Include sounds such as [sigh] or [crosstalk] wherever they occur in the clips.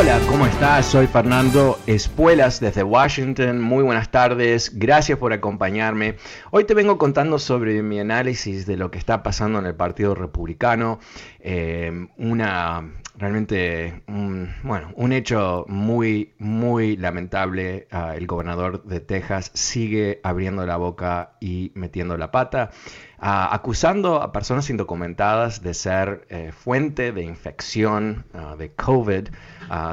Hola, ¿cómo estás? Soy Fernando Espuelas desde Washington. Muy buenas tardes, gracias por acompañarme. Hoy te vengo contando sobre mi análisis de lo que está pasando en el Partido Republicano. Eh, una realmente un, bueno, un hecho muy, muy lamentable. Ah, el gobernador de Texas sigue abriendo la boca y metiendo la pata, ah, acusando a personas indocumentadas de ser eh, fuente de infección ah, de COVID.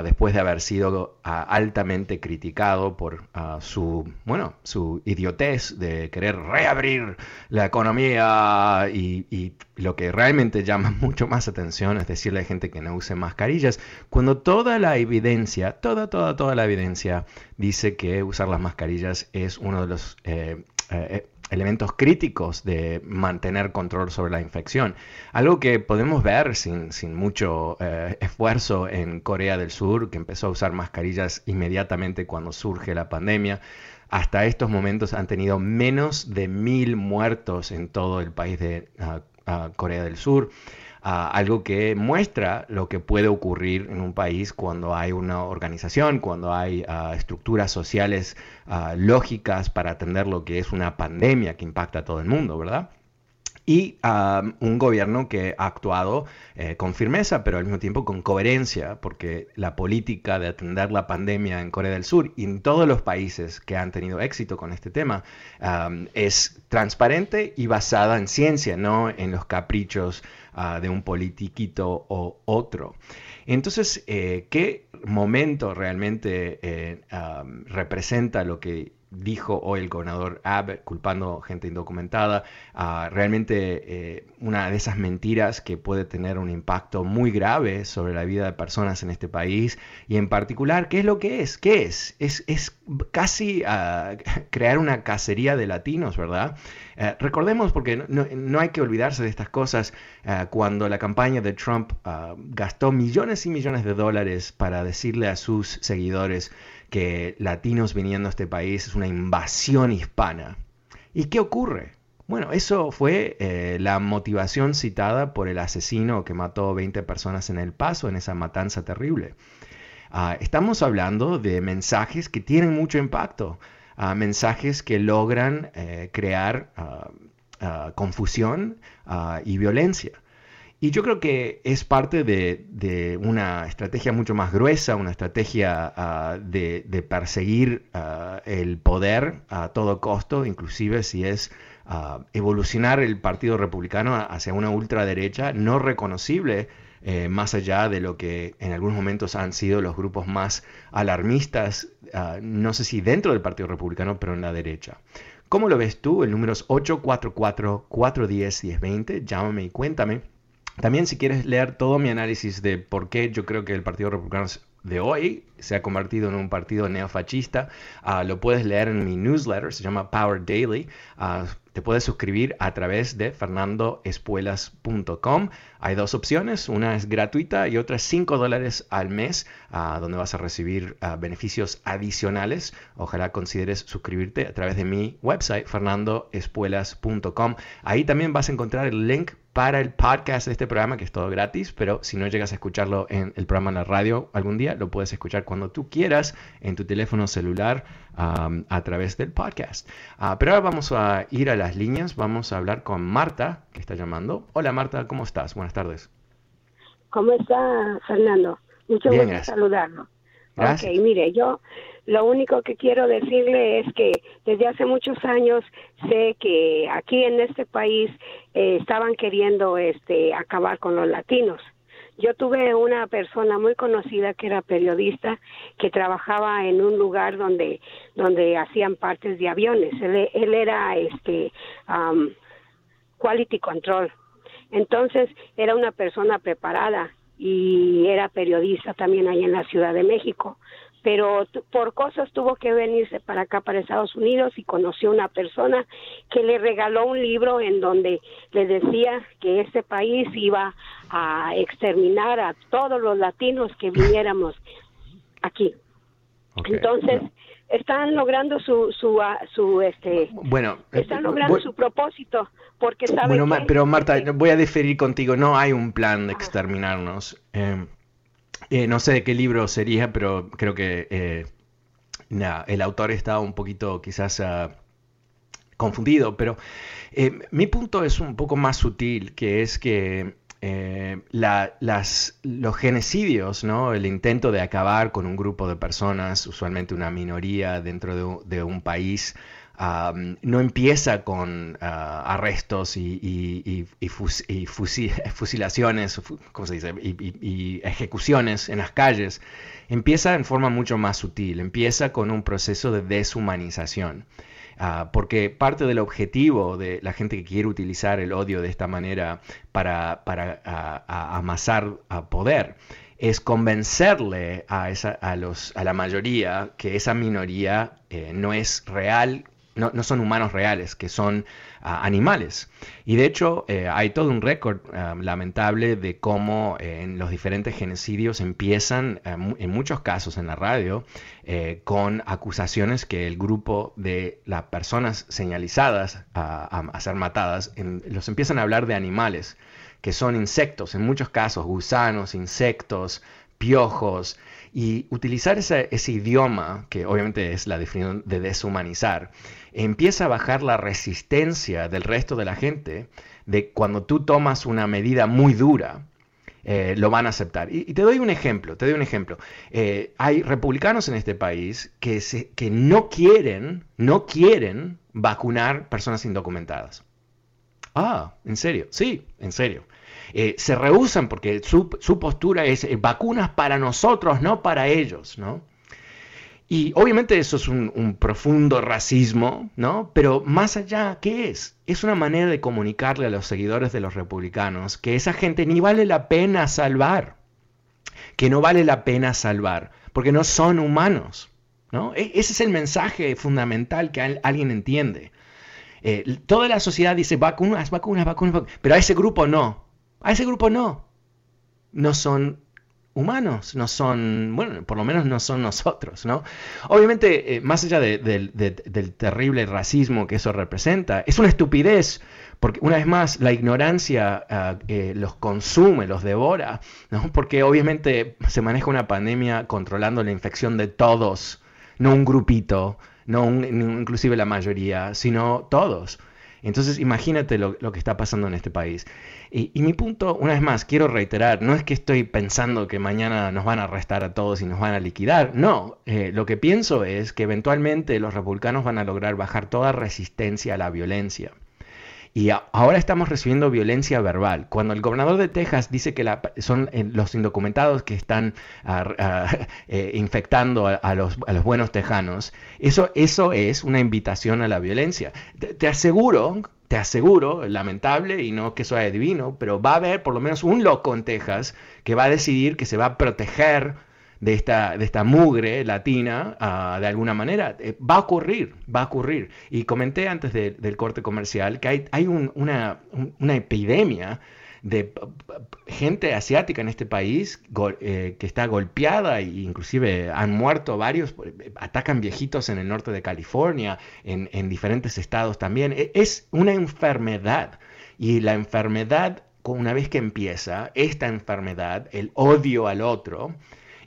después de haber sido altamente criticado por su, bueno, su idiotez de querer reabrir la economía y, y, lo que realmente llama [laughs] mucho más atención es decirle a gente que no use mascarillas, cuando toda la evidencia, toda, toda, toda la evidencia dice que usar las mascarillas es uno de los eh, eh, elementos críticos de mantener control sobre la infección. Algo que podemos ver sin, mucho eh, esfuerzo en Corea del Sur, que empezó a usar mascarillas inmediatamente cuando surge la pandemia. Hasta estos momentos han tenido menos de mil muertos en todo el país de Corea del Sur algo que muestra lo que puede ocurrir en un país cuando hay una organización, cuando hay ah, estructuras sociales ah, lógicas para atender lo que es una pandemia que impacta a todo el mundo, ¿verdad? y un gobierno que ha actuado eh, con firmeza, pero al mismo tiempo con coherencia, porque la política de atender la pandemia en Corea del Sur y en todos los países que han tenido éxito con este tema es transparente y basada en ciencia, no en los caprichos de un politiquito o otro. Entonces, eh, ¿qué momento realmente eh, representa lo que dijo hoy el gobernador Abbott culpando gente indocumentada, realmente eh, una de esas mentiras que puede tener un impacto muy grave sobre la vida de personas en este país y en particular, ¿qué es lo que es? ¿Qué es? Es, es casi uh, crear una cacería de latinos, ¿verdad? Uh, recordemos, porque no, no, hay que olvidarse de estas cosas, cuando la campaña de Trump gastó millones y millones de dólares para decirle a sus seguidores, que latinos viniendo a este país es una invasión hispana. ¿Y qué ocurre? Bueno, eso fue eh, la motivación citada por el asesino que mató 20 personas en El Paso, en esa matanza terrible. Ah, estamos hablando de mensajes que tienen mucho impacto, ah, mensajes que logran eh, crear ah, confusión y violencia. Y yo creo que es parte de, una estrategia mucho más gruesa, una estrategia ah, de, perseguir ah, el poder a todo costo, inclusive si es ah, evolucionar el Partido Republicano hacia una ultraderecha no reconocible, eh, más allá de lo que en algunos momentos han sido los grupos más alarmistas, no sé si dentro del Partido Republicano, pero en la derecha. ¿Cómo lo ves tú? El número es 844-410-1020. Llámame y cuéntame. También si quieres leer todo mi análisis de por qué yo creo que el Partido Republicano de hoy se ha convertido en un partido neofascista, uh, lo puedes leer en mi newsletter, se llama Power Daily. Uh, te puedes suscribir a través de fernandoespuelas.com. Hay dos opciones, una es gratuita y otra es 5 dólares al mes, uh, donde vas a recibir beneficios adicionales. Ojalá consideres suscribirte a través de mi website, fernandoespuelas.com. Ahí también vas a encontrar el link para el podcast de este programa, que es todo gratis, pero si no llegas a escucharlo en el programa en la radio algún día, lo puedes escuchar cuando tú quieras en tu teléfono celular a través del podcast. Ah, pero ahora vamos a ir a las líneas, vamos a hablar con Marta, que está llamando. Hola Marta, ¿cómo estás? Buenas tardes. ¿Cómo está Fernando? Mucho gusto saludarlo. Ok, mire, yo lo único que quiero decirle es que desde hace muchos años sé que aquí en este país eh, estaban queriendo este acabar con los latinos. Yo tuve una persona muy conocida que era periodista que trabajaba en un lugar donde donde hacían partes de aviones. Él, él era este um, quality control. Entonces era una persona preparada y era periodista también ahí en la Ciudad de México pero por cosas tuvo que venirse para acá, para Estados Unidos, y conoció una persona que le regaló un libro en donde le decía que este país iba a exterminar a todos los latinos que viniéramos aquí. Entonces, están logrando su su ah, su este bueno eh, están logrando su propósito porque saben bueno pero Marta voy a diferir contigo no hay un plan de exterminarnos eh, eh, no sé de qué libro sería, pero creo que eh, el autor está un poquito quizás ah, confundido, pero eh, mi punto es un poco más sutil, que es que las, los genocidios, ¿no? el intento de acabar con un grupo de personas, usualmente una minoría dentro de un país, no empieza con ah, arrestos y, [laughs] fusilaciones, ¿cómo se dice? y, ejecuciones en las calles. Empieza en forma mucho más sutil, empieza con un proceso de deshumanización. Ah, porque parte del objetivo de la gente que quiere utilizar el odio de esta manera para, amasar poder es convencerle a, esa, a, los, a la mayoría que esa minoría eh, no es real no, son humanos reales, que son ah, animales. Y de hecho eh, hay todo un récord ah, lamentable de cómo eh, en los diferentes genocidios empiezan, eh, en muchos casos en la radio, con acusaciones que el grupo de las personas señalizadas a, ser matadas, los empiezan a hablar de animales, que son insectos, en muchos casos, gusanos, insectos, piojos, y utilizar ese, idioma, que obviamente es la definición de deshumanizar, empieza a bajar la resistencia del resto de la gente de cuando tú tomas una medida muy dura, eh, lo van a aceptar. Y, te doy un ejemplo, te doy un ejemplo. Eh, hay republicanos en este país que, se, que no quieren, no quieren vacunar personas indocumentadas. Ah, ¿en serio? Sí, en serio. Eh, se rehusan porque su, su postura es vacunas para nosotros, no para ellos, ¿no? Y obviamente eso es un, profundo racismo, ¿no? Pero más allá, ¿qué es? Es una manera de comunicarle a los seguidores de los republicanos que esa gente ni vale la pena salvar, que no vale la pena salvar, porque no son humanos, ¿no? E, ese es el mensaje fundamental que alguien entiende. Eh, toda la sociedad dice vacunas, vacunas, vacunas, pero a ese grupo no, a ese grupo no. No son humanos, no son, bueno, por lo menos no son nosotros, ¿no? Obviamente, eh, más allá del terrible racismo que eso representa, es una estupidez, porque una vez más la ignorancia ah, eh, los consume, los devora, ¿no? Porque obviamente se maneja una pandemia controlando la infección de todos, no un grupito, no inclusive la mayoría, sino todos. Entonces imagínate lo, que está pasando en este país. Y, mi punto, una vez más, quiero reiterar, no es que estoy pensando que mañana nos van a arrestar a todos y nos van a liquidar, no, eh, lo que pienso es que eventualmente los republicanos van a lograr bajar toda resistencia a la violencia. Y ahora estamos recibiendo violencia verbal. Cuando el gobernador de Texas dice que son eh, los indocumentados que están ah, ah, [laughs] eh, infectando a, los, buenos tejanos, eso, eso es una invitación a la violencia. Te, aseguro, te aseguro, lamentable y no que sea divino, pero va a haber por lo menos un loco en Texas que va a decidir que se va a proteger de esta, de esta mugre latina ah, de alguna manera. Eh, va a ocurrir, va a ocurrir. Y comenté antes del corte comercial que hay, hay una, una, epidemia de gente asiática en este país eh, que está golpeada e inclusive han muerto varios, atacan viejitos en el norte de California, en, en diferentes estados también. E, es una enfermedad y la enfermedad una vez que empieza esta enfermedad, el odio al otro,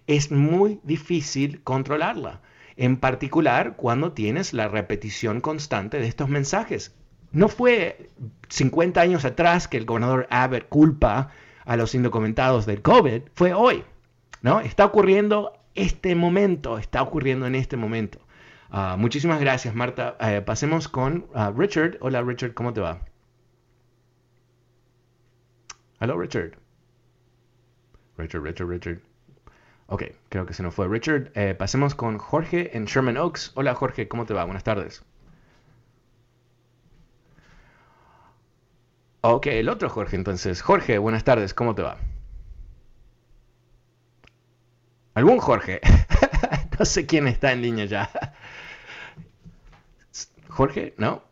es muy difícil controlarla. En particular cuando tienes la repetición constante de estos mensajes. No fue 50 años atrás que el gobernador Abbott culpa a los indocumentados del COVID, fue hoy. ¿no? Está ocurriendo este momento, está ocurriendo en este momento. Ah, muchísimas gracias, Marta. Eh, pasemos con ah, Richard. Hola, Richard, ¿cómo te va? Hola, Richard. Richard, Richard, Richard. Ok, creo que se nos fue Richard. Eh, pasemos con Jorge en Sherman Oaks. Hola, Jorge, ¿cómo te va? Buenas tardes. Ok, el otro Jorge entonces. Jorge, buenas tardes, ¿cómo te va? ¿Algún Jorge? [laughs] no sé quién está en línea ya. Jorge, ¿no?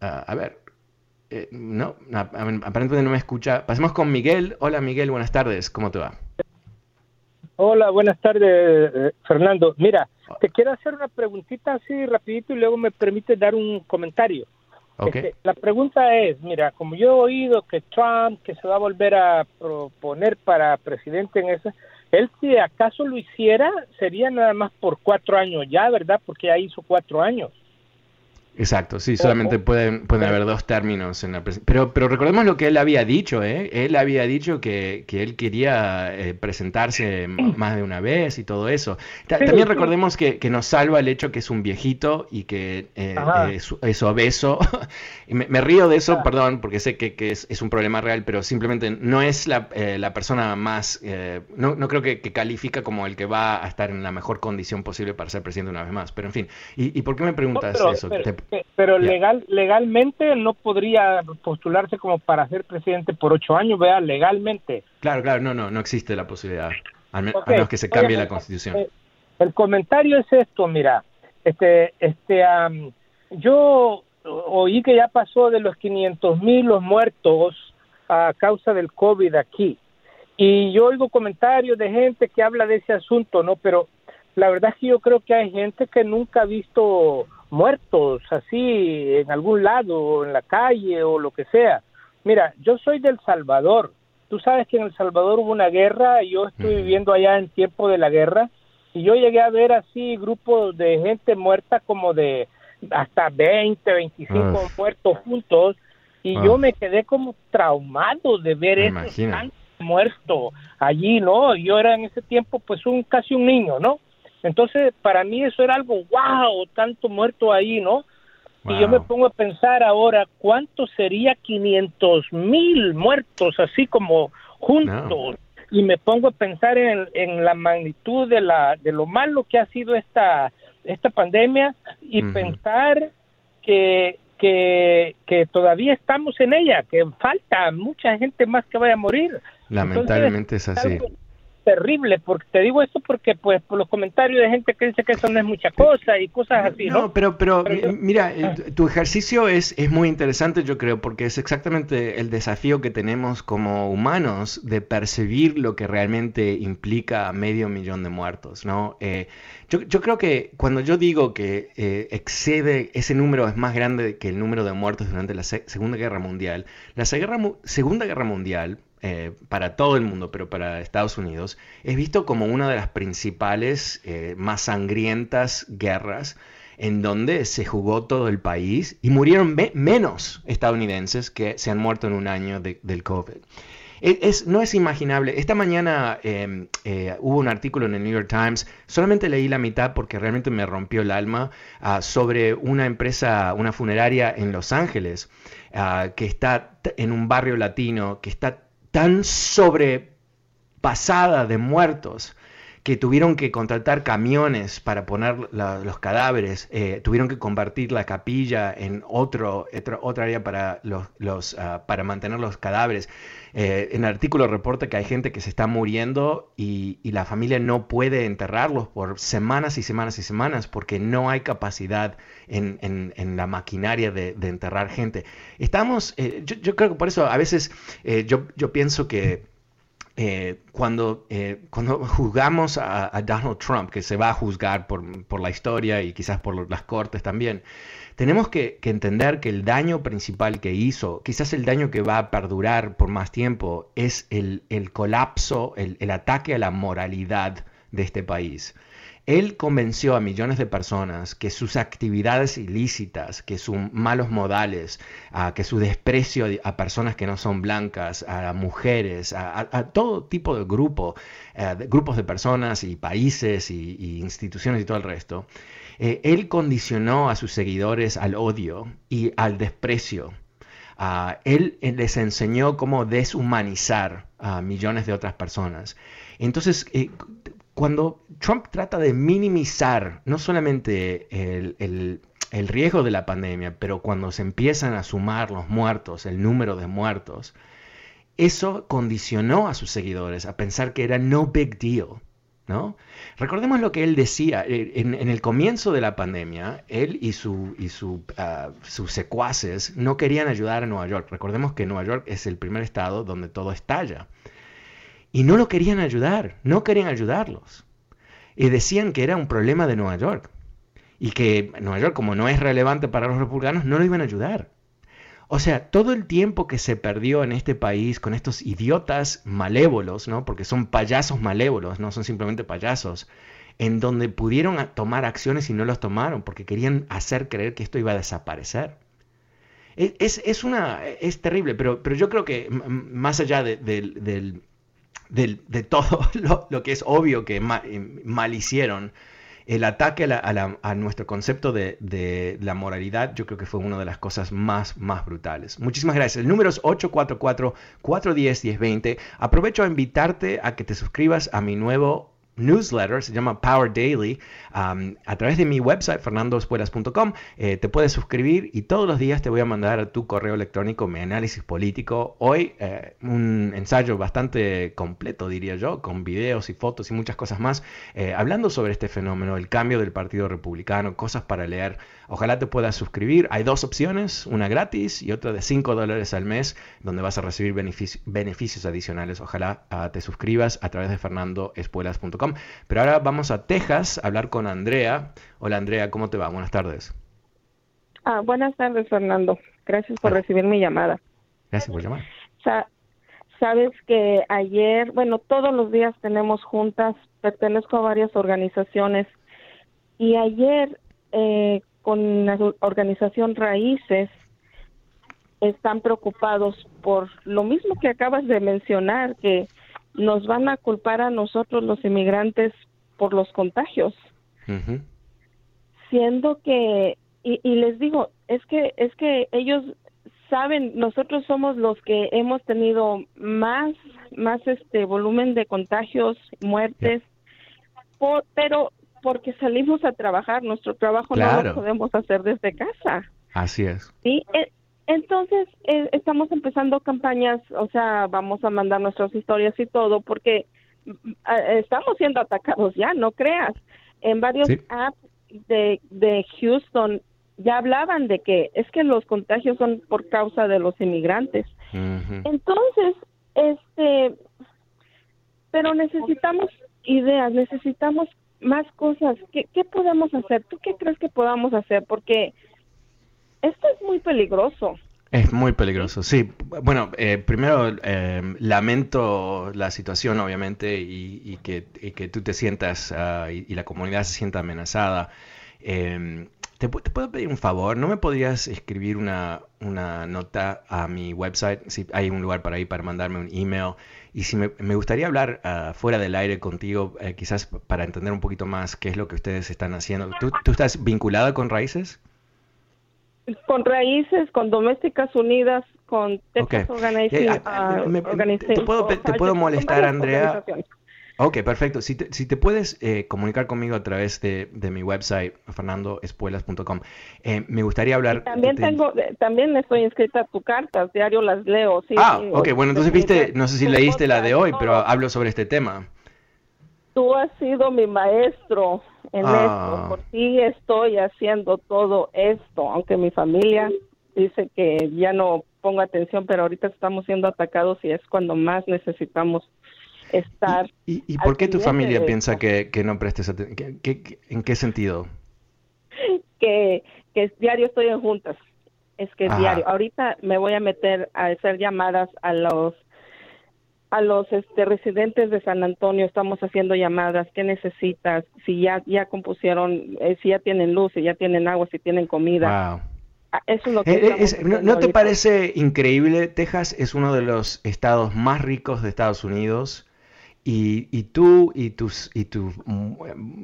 Ah, a ver. Eh, no, aparentemente no me escucha. Pasemos con Miguel. Hola Miguel, buenas tardes. ¿Cómo te va? Hola, buenas tardes, eh, Fernando. Mira, te quiero hacer una preguntita así rapidito y luego me permite dar un comentario. Este, la pregunta es, mira, como yo he oído que Trump, que se va a volver a proponer para presidente en esa, él si acaso lo hiciera, sería nada más por cuatro años ya, ¿verdad? Porque ya hizo cuatro años. Exacto, sí, solamente pueden, pueden haber dos términos en la pero Pero recordemos lo que él había dicho, ¿eh? Él había dicho que, que él quería eh, presentarse más de una vez y todo eso. también recordemos que, que, nos salva el hecho que es un viejito y que eh, es, obeso. [laughs] me, río de eso, perdón, porque sé que, que es, es, un problema real, pero simplemente no es la, eh, la persona más... no, no creo que, califica como el que va a estar en la mejor condición posible para ser presidente una vez más. Pero en fin, ¿y, y por qué me preguntas eso? pero legal legalmente no podría postularse como para ser presidente por ocho años, vea, legalmente. Claro, claro, no, no, no existe la posibilidad, al menos que se cambie la constitución. Eh, el comentario es esto, mira, este, este, yo oí que ya pasó de los 500 mil los muertos a causa del COVID aquí. Y yo oigo comentarios de gente que habla de ese asunto, ¿no? Pero la verdad es que yo creo que hay gente que nunca ha visto muertos así en algún lado, en la calle o lo que sea. Mira, yo soy del Salvador. Tú sabes que en El Salvador hubo una guerra y yo estoy viviendo allá en tiempo de la guerra y yo llegué a ver así grupos de gente muerta como de hasta 20, 25 muertos juntos y yo me quedé como traumado de ver ese muerto allí, ¿no? Yo era en ese tiempo pues un casi un niño, ¿no? Entonces, para mí eso era algo, wow, tanto muerto ahí, ¿no? Y yo me pongo a pensar ahora, ¿cuánto sería 500 mil muertos así como juntos? Y me pongo a pensar en, en, la magnitud de, la, de lo malo que ha sido esta, esta pandemia y pensar que, que, que todavía estamos en ella, que falta mucha gente más que vaya a morir. Lamentablemente es así terrible, porque te digo esto porque pues por los comentarios de gente que dice que eso no es mucha cosa y cosas así, ¿no? pero, pero, mira, eh, ah. tu ejercicio es, es muy interesante yo creo, porque es exactamente el desafío que tenemos como humanos de percibir lo que realmente implica medio millón de muertos, ¿no? Eh, yo, yo, creo que cuando yo digo que eh, excede, ese número es más grande que el número de muertos durante la Segunda Guerra Mundial, la Segunda Guerra Mundial eh, para todo el mundo, pero para Estados Unidos, es visto como una de las principales, eh, más sangrientas guerras en donde se jugó todo el país y murieron menos estadounidenses que se han muerto en un año del COVID. E, no es imaginable. Esta mañana em, eh, hubo un artículo en el New York Times, solamente leí la mitad porque realmente me rompió el alma, ah, sobre una empresa, una funeraria en Los Ángeles, ah, que está en un barrio latino, que está tan sobrepasada de muertos que tuvieron que contratar camiones para poner los cadáveres, eh, tuvieron que convertir la capilla en otro, otra área para, los, ah, para mantener los cadáveres. Eh, en el artículo reporta que hay gente que se está muriendo y, la familia no puede enterrarlos por semanas y semanas y semanas porque no hay capacidad en, la maquinaria de, enterrar gente. Estamos, eh, yo, creo que por eso a veces yo, yo pienso que eh, cuando, eh, cuando [laughs] juzgamos a, Donald Trump, que se va a juzgar por, la historia y quizás por las cortes también, tenemos que, entender que el daño principal que hizo, quizás el daño que va a perdurar por más tiempo, es el, colapso, el ataque a la moralidad de este país. Él convenció a millones de personas que sus actividades ilícitas, que sus malos modales, que su desprecio a personas que no son blancas, a mujeres, a, todo tipo de grupo, eh, grupos de personas y países y, instituciones y todo el resto, eh, él condicionó a sus seguidores al odio y al desprecio. él, les enseñó cómo deshumanizar a millones de otras personas. Entonces, eh, cuando Trump trata de minimizar no solamente el, riesgo de la pandemia, pero cuando se empiezan a sumar los muertos, el número de muertos, eso condicionó a sus seguidores a pensar que era no big deal. ¿no? Recordemos lo que él decía eh, en, el comienzo de la pandemia, él y, su, y su, ah, sus secuaces no querían ayudar a Nueva York. Recordemos que Nueva York es el primer estado donde todo estalla. Y no lo querían ayudar, no querían ayudarlos. Y decían que era un problema de Nueva York. Y que Nueva York, como no es relevante para los republicanos, no lo iban a ayudar. O sea, todo el tiempo que se perdió en este país con estos idiotas malévolos, ¿no? Porque son payasos malévolos, no son simplemente payasos, en donde pudieron tomar acciones y no los tomaron porque querían hacer creer que esto iba a desaparecer. Es, es, una, es terrible, pero, pero yo creo que más allá del, de, todo [laughs] lo, que es obvio que eh, mal, hicieron, el ataque a, nuestro concepto de, la moralidad, yo creo que fue una de las cosas más, más brutales. Muchísimas gracias. El número es 844-410-1020. Aprovecho a invitarte a que te suscribas a mi nuevo newsletter, se llama Power Daily, a través de mi website, fernandospuelas.com. Eh, te puedes suscribir y todos los días te voy a mandar a tu correo electrónico mi análisis político. Hoy eh, un ensayo bastante completo, diría yo, con videos y fotos y muchas cosas más, eh, hablando sobre este fenómeno, el cambio del Partido Republicano, cosas para leer. Ojalá te puedas suscribir. Hay dos opciones, una gratis y otra de 5 dólares al mes, donde vas a recibir beneficios adicionales. Ojalá ah, te suscribas a través de fernandospuelas.com pero ahora vamos a Texas a hablar con Andrea. Hola Andrea, ¿cómo te va? Buenas tardes. Ah, buenas tardes, Fernando. Gracias por recibir mi llamada. Gracias por llamar. sabes que ayer, bueno, todos los días tenemos juntas, pertenezco a varias organizaciones y ayer eh, con la organización Raíces están preocupados por lo mismo que acabas de mencionar, que nos van a culpar a nosotros los inmigrantes por los contagios. Siendo que, y, les digo, es que, es que ellos saben, nosotros somos los que hemos tenido más, más este volumen de contagios, muertes, pero porque salimos a trabajar, nuestro trabajo no lo podemos hacer desde casa. Así es. Sí, e, entonces, eh, estamos empezando campañas, o sea, vamos a mandar nuestras historias y todo, porque mm, estamos siendo atacados ya, no creas. En varios apps de, de Houston ya hablaban de que es que los contagios son por causa de los inmigrantes. Entonces, este, pero necesitamos ideas, necesitamos más cosas. ¿Qué, ¿Qué podemos hacer? ¿Tú qué crees que podamos hacer? Porque esto es muy peligroso. Es muy peligroso, sí. Bueno, eh, primero eh, lamento la situación, obviamente, y, que, tú te sientas ah, y, la comunidad se sienta amenazada. Em, ¿te, puedo pedir un favor? ¿No me podrías escribir una, una, nota a mi website? Si hay un lugar para ahí para mandarme un email. Y si me, gustaría hablar ah, fuera del aire contigo, eh, quizás para entender un poquito más qué es lo que ustedes están haciendo. ¿Tú, tú estás vinculada con Raíces? Con raíces, con domésticas unidas, con Texas ¿Te puedo, molestar, Andrea? Ok, perfecto. Si te, si te puedes eh, comunicar conmigo a través de, mi website, fernandoespuelas.com, eh, me gustaría hablar... también tengo, también estoy inscrita a tu carta, diario las leo. Sí, ah, ok, bueno, entonces viste, no sé si leíste la de hoy, pero hablo sobre este tema. Tú has sido mi maestro en esto. Ah. Por ti estoy haciendo todo esto, aunque mi familia dice que ya no pongo atención, pero ahorita estamos siendo atacados y es cuando más necesitamos estar... ¿Y, por qué tu familia piensa que, no prestes atención? en qué sentido? Que, que diario estoy en juntas. Es que diario. Ahorita me voy a meter a hacer llamadas a los a los este, residentes de San Antonio estamos haciendo llamadas, ¿qué necesitas? Si ya ya compusieron, eh, si ya tienen luz, si ya tienen agua, si tienen comida. Ah, eso es lo que eh, eh, ¿No, te parece increíble? Texas es uno de los estados más ricos de Estados Unidos y, y tú y tus, y tus mm,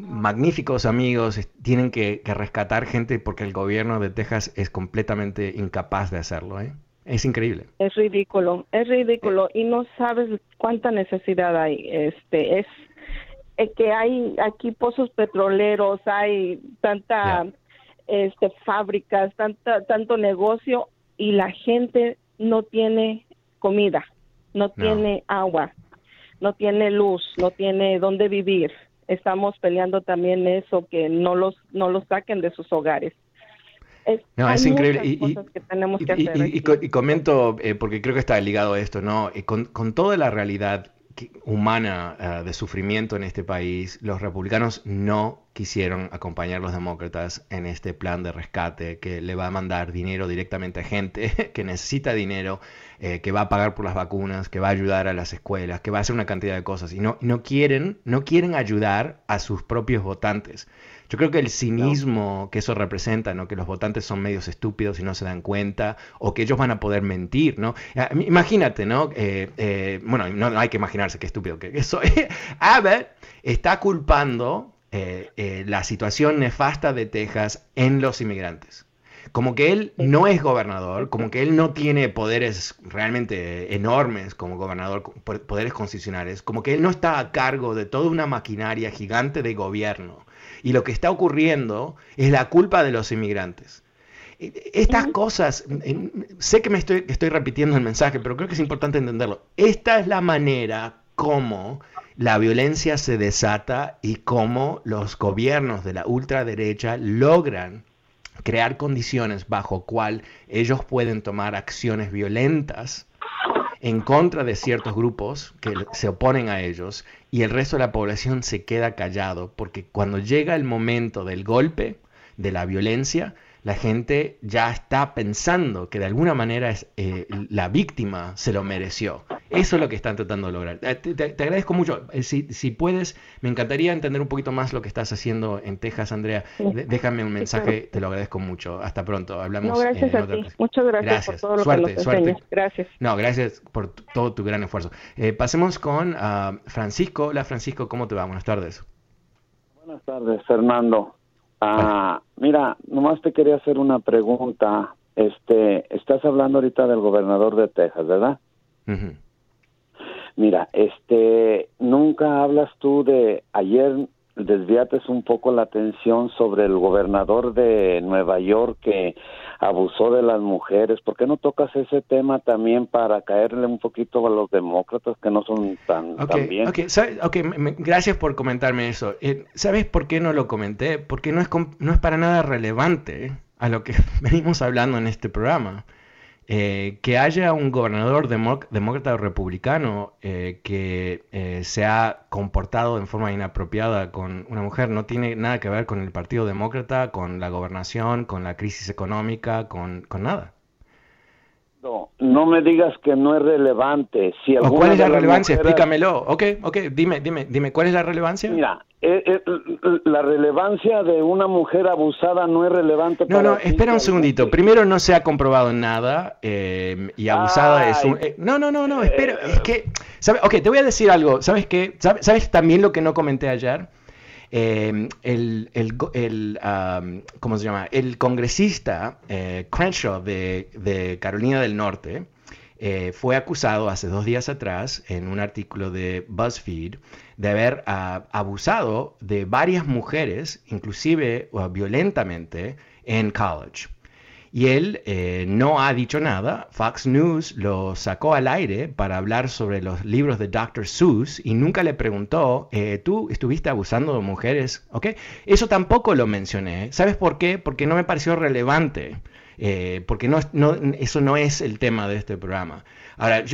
magníficos amigos tienen que, que rescatar gente porque el gobierno de Texas es completamente incapaz de hacerlo, ¿eh? Es increíble. Es ridículo, es ridículo y no sabes cuánta necesidad hay. Este es, que hay aquí pozos petroleros, hay tanta este fábricas, tanta tanto negocio y la gente no tiene comida, no, tiene agua, no tiene luz, no tiene dónde vivir. Estamos peleando también eso que no los no los saquen de sus hogares no, es increíble. Y, comento, eh, porque creo que está ligado a esto, ¿no? Con, con toda la realidad humana ah, de sufrimiento en este país, los republicanos no quisieron acompañar a los demócratas en este plan de rescate que le va a mandar dinero directamente a gente [laughs] que necesita dinero, eh, que va a pagar por las vacunas, que va a ayudar a las escuelas, que va a hacer una cantidad de cosas. Y no, no, quieren, no quieren ayudar a sus propios votantes. Yo creo que el cinismo que eso representa, ¿no? que los votantes son medios estúpidos y no se dan cuenta, o que ellos van a poder mentir, ¿no? Ah, imagínate, ¿no? Eh, eh, bueno, no, hay que imaginarse qué estúpido que eso [laughs] es. Abbott está culpando eh, la situación nefasta de Texas en los inmigrantes como que él no es gobernador, como que él no tiene poderes realmente enormes como gobernador, poderes constitucionales, como que él no está a cargo de toda una maquinaria gigante de gobierno. Y lo que está ocurriendo es la culpa de los inmigrantes. Estas cosas, sé que me estoy, estoy repitiendo el mensaje, pero creo que es importante entenderlo. Esta es la manera como la violencia se desata y cómo los gobiernos de la ultraderecha logran crear condiciones bajo cual ellos pueden tomar acciones violentas en contra de ciertos grupos que se oponen a ellos y el resto de la población se queda callado porque cuando llega el momento del golpe, de la violencia, la gente ya está pensando que de alguna manera es, eh, la víctima se lo mereció. Eso es lo que están tratando de lograr. Eh, te, agradezco mucho. Eh, si, si, puedes, me encantaría entender un poquito más lo que estás haciendo en Texas, Andrea. Déjame un mensaje, te lo agradezco mucho. Hasta pronto. Hablamos. No, gracias a ti. Muchas gracias, por todo lo que suerte. Gracias. No, gracias por todo tu gran esfuerzo. pasemos con uh, Francisco. Hola Francisco, ¿cómo te va? Buenas tardes. Buenas tardes, Fernando. Ah, mira, nomás te quería hacer una pregunta. Este, estás hablando ahorita del gobernador de Texas, ¿verdad? Mira, este, nunca hablas tú de ayer desviates un poco la atención sobre el gobernador de Nueva York que abusó de las mujeres. ¿Por qué no tocas ese tema también para caerle un poquito a los demócratas que no son tan, bien? gracias por comentarme eso. Eh, ¿Sabes por qué no lo comenté? Porque no es, no es para nada relevante a lo que [laughs] venimos hablando en este programa. Eh, que haya un gobernador demócrata o republicano eh, que eh, se ha comportado en forma inapropiada con una mujer no tiene nada que ver con el Partido Demócrata, con la gobernación, con la crisis económica, con, con nada. No, no me digas que no es relevante. Si ¿Cuál es la relevancia? Explícamelo. Ok, ok, dime, dime, dime, ¿cuál es la relevancia? Mira, eh, eh, la relevancia de una mujer abusada no es relevante. No, no, espera un segundito. Primero no se ha comprobado nada eh, y abusada es un... no, no, no, no, espera, es que... ¿sabe? Ok, te voy a decir algo. ¿Sabes qué? ¿Sabes también lo que no comenté ayer? Eh, el, el, ¿cómo se llama? El congresista eh, Crenshaw de, Carolina del Norte eh, fue acusado hace dos días atrás en un artículo de BuzzFeed de haber ah, abusado de varias mujeres, inclusive uh, violentamente, en college y él eh, no ha dicho nada. Fox News lo sacó al aire para hablar sobre los libros de Dr. Seuss y nunca le preguntó, eh, ¿tú estuviste abusando de mujeres? ¿Ok? Eso tampoco lo mencioné. ¿Sabes por qué? Porque no me pareció relevante. eh, porque no, eso no es el tema de este programa. Ahora,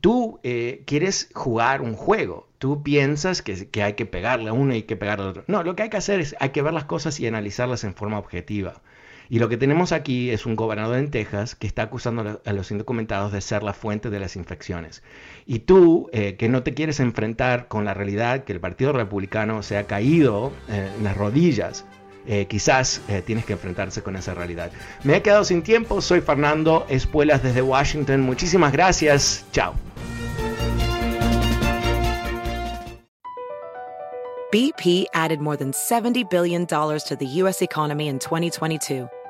tú eh, quieres jugar un juego, tú piensas que, hay que pegarle a uno y hay que pegarle al otro. No, lo que hay que hacer es, hay que ver las cosas y analizarlas en forma objetiva. Y lo que tenemos aquí es un gobernador en Texas que está acusando a los indocumentados de ser la fuente de las infecciones. Y tú, eh, que no te quieres enfrentar con la realidad que el Partido Republicano se ha caído eh, en las rodillas, eh, quizás tienes que enfrentarse con esa realidad. Me he quedado sin tiempo, soy Fernando Espuelas desde Washington. Muchísimas gracias, chao. BP added more than $70 billion to the U.S. economy in 2022